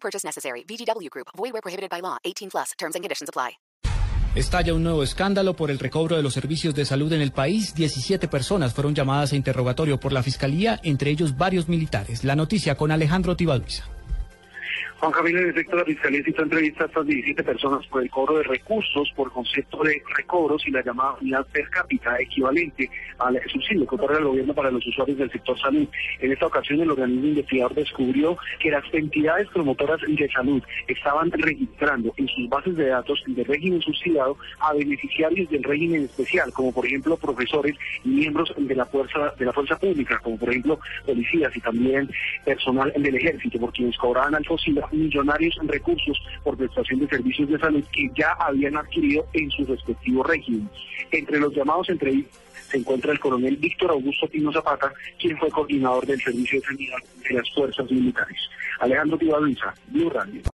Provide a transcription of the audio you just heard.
Purchase necessary. Group. Prohibited by law. 18 plus. Terms and conditions apply. Estalla un nuevo escándalo por el recobro de los servicios de salud en el país. 17 personas fueron llamadas a interrogatorio por la Fiscalía, entre ellos varios militares. La noticia con Alejandro Tibaduiza. Juan Camilo, en efecto, la Fiscalía citó entrevista a estas 17 personas por el cobro de recursos, por concepto de recobros y la llamada unidad per cápita equivalente al subsidio que otorga el gobierno para los usuarios del sector salud. En esta ocasión, el organismo investigador descubrió que las entidades promotoras de salud estaban registrando en sus bases de datos del régimen subsidiado a beneficiarios del régimen especial, como por ejemplo profesores y miembros de la fuerza de la fuerza pública, como por ejemplo policías y también personal del ejército, por quienes cobraban al fósil millonarios en recursos por prestación de servicios de salud que ya habían adquirido en su respectivo régimen. Entre los llamados entre se encuentra el coronel Víctor Augusto Pino Zapata, quien fue coordinador del servicio de sanidad de las fuerzas militares. Alejandro Tibaduiza, Blue Radio.